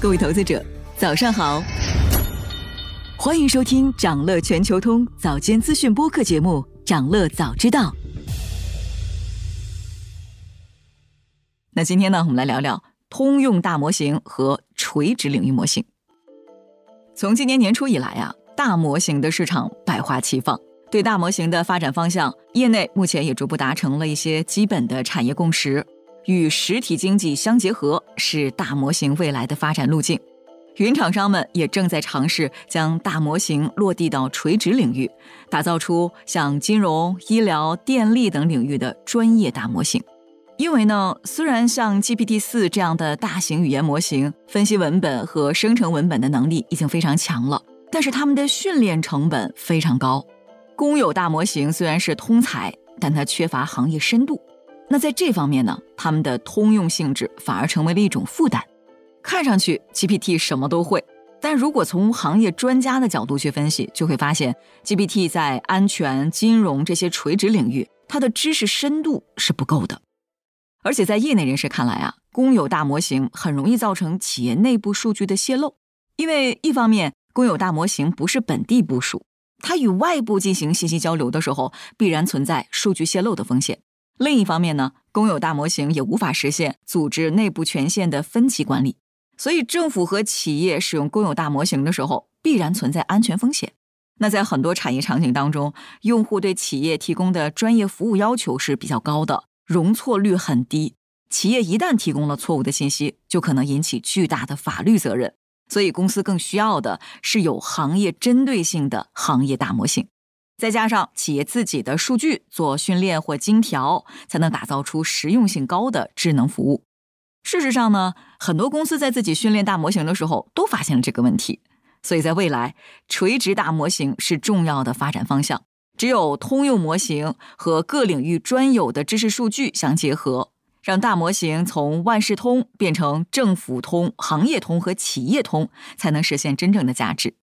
各位投资者，早上好！欢迎收听长乐全球通早间资讯播客节目《长乐早知道》。那今天呢，我们来聊聊通用大模型和垂直领域模型。从今年年初以来啊，大模型的市场百花齐放。对大模型的发展方向，业内目前也逐步达成了一些基本的产业共识。与实体经济相结合是大模型未来的发展路径。云厂商们也正在尝试将大模型落地到垂直领域，打造出像金融、医疗、电力等领域的专业大模型。因为呢，虽然像 GPT 四这样的大型语言模型分析文本和生成文本的能力已经非常强了，但是它们的训练成本非常高。公有大模型虽然是通才，但它缺乏行业深度。那在这方面呢，他们的通用性质反而成为了一种负担。看上去 GPT 什么都会，但如果从行业专家的角度去分析，就会发现 GPT 在安全、金融这些垂直领域，它的知识深度是不够的。而且在业内人士看来啊，公有大模型很容易造成企业内部数据的泄露，因为一方面公有大模型不是本地部署。它与外部进行信息交流的时候，必然存在数据泄露的风险。另一方面呢，公有大模型也无法实现组织内部权限的分级管理，所以政府和企业使用公有大模型的时候，必然存在安全风险。那在很多产业场景当中，用户对企业提供的专业服务要求是比较高的，容错率很低。企业一旦提供了错误的信息，就可能引起巨大的法律责任。所以，公司更需要的是有行业针对性的行业大模型，再加上企业自己的数据做训练或精调，才能打造出实用性高的智能服务。事实上呢，很多公司在自己训练大模型的时候都发现了这个问题。所以在未来，垂直大模型是重要的发展方向。只有通用模型和各领域专有的知识数据相结合。让大模型从万事通变成政府通、行业通和企业通，才能实现真正的价值。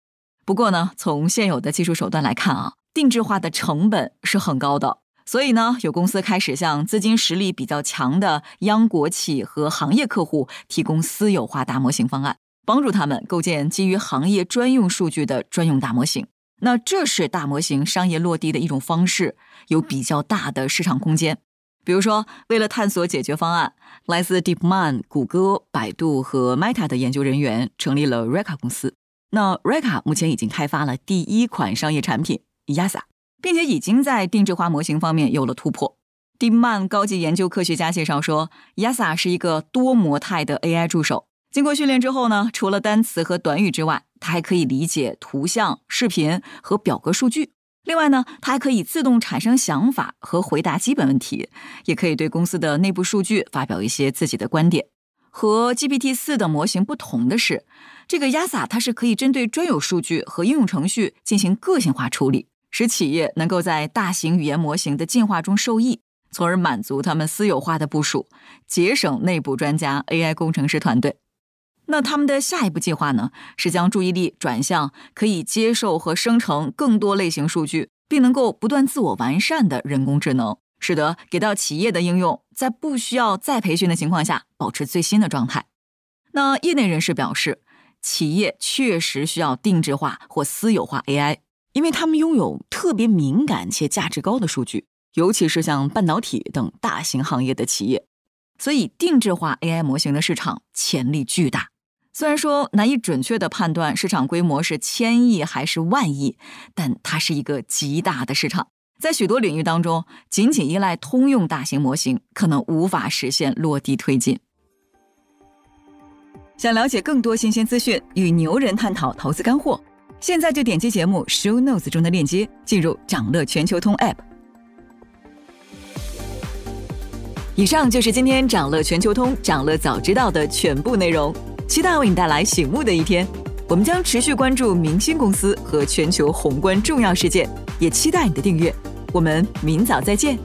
不过呢，从现有的技术手段来看啊，定制化的成本是很高的。所以呢，有公司开始向资金实力比较强的央国企和行业客户提供私有化大模型方案，帮助他们构建基于行业专用数据的专用大模型。那这是大模型商业落地的一种方式，有比较大的市场空间。比如说，为了探索解决方案，来自 DeepMind、谷歌、百度和 Meta 的研究人员成立了 Reka 公司。那 Reka 目前已经开发了第一款商业产品 Yasa，并且已经在定制化模型方面有了突破。DeepMind 高级研究科学家介绍说，Yasa 是一个多模态的 AI 助手。经过训练之后呢，除了单词和短语之外，它还可以理解图像、视频和表格数据。另外呢，它还可以自动产生想法和回答基本问题，也可以对公司的内部数据发表一些自己的观点。和 GPT 四的模型不同的是，这个 Yasa 它是可以针对专有数据和应用程序进行个性化处理，使企业能够在大型语言模型的进化中受益，从而满足他们私有化的部署，节省内部专家 AI 工程师团队。那他们的下一步计划呢？是将注意力转向可以接受和生成更多类型数据，并能够不断自我完善的人工智能，使得给到企业的应用在不需要再培训的情况下保持最新的状态。那业内人士表示，企业确实需要定制化或私有化 AI，因为他们拥有特别敏感且价值高的数据，尤其是像半导体等大型行业的企业，所以定制化 AI 模型的市场潜力巨大。虽然说难以准确的判断市场规模是千亿还是万亿，但它是一个极大的市场。在许多领域当中，仅仅依赖通用大型模型，可能无法实现落地推进。想了解更多新鲜资讯，与牛人探讨投资干货，现在就点击节目 show notes 中的链接，进入掌乐全球通 app。以上就是今天掌乐全球通掌乐早知道的全部内容。期待为你带来醒目的一天，我们将持续关注明星公司和全球宏观重要事件，也期待你的订阅。我们明早再见。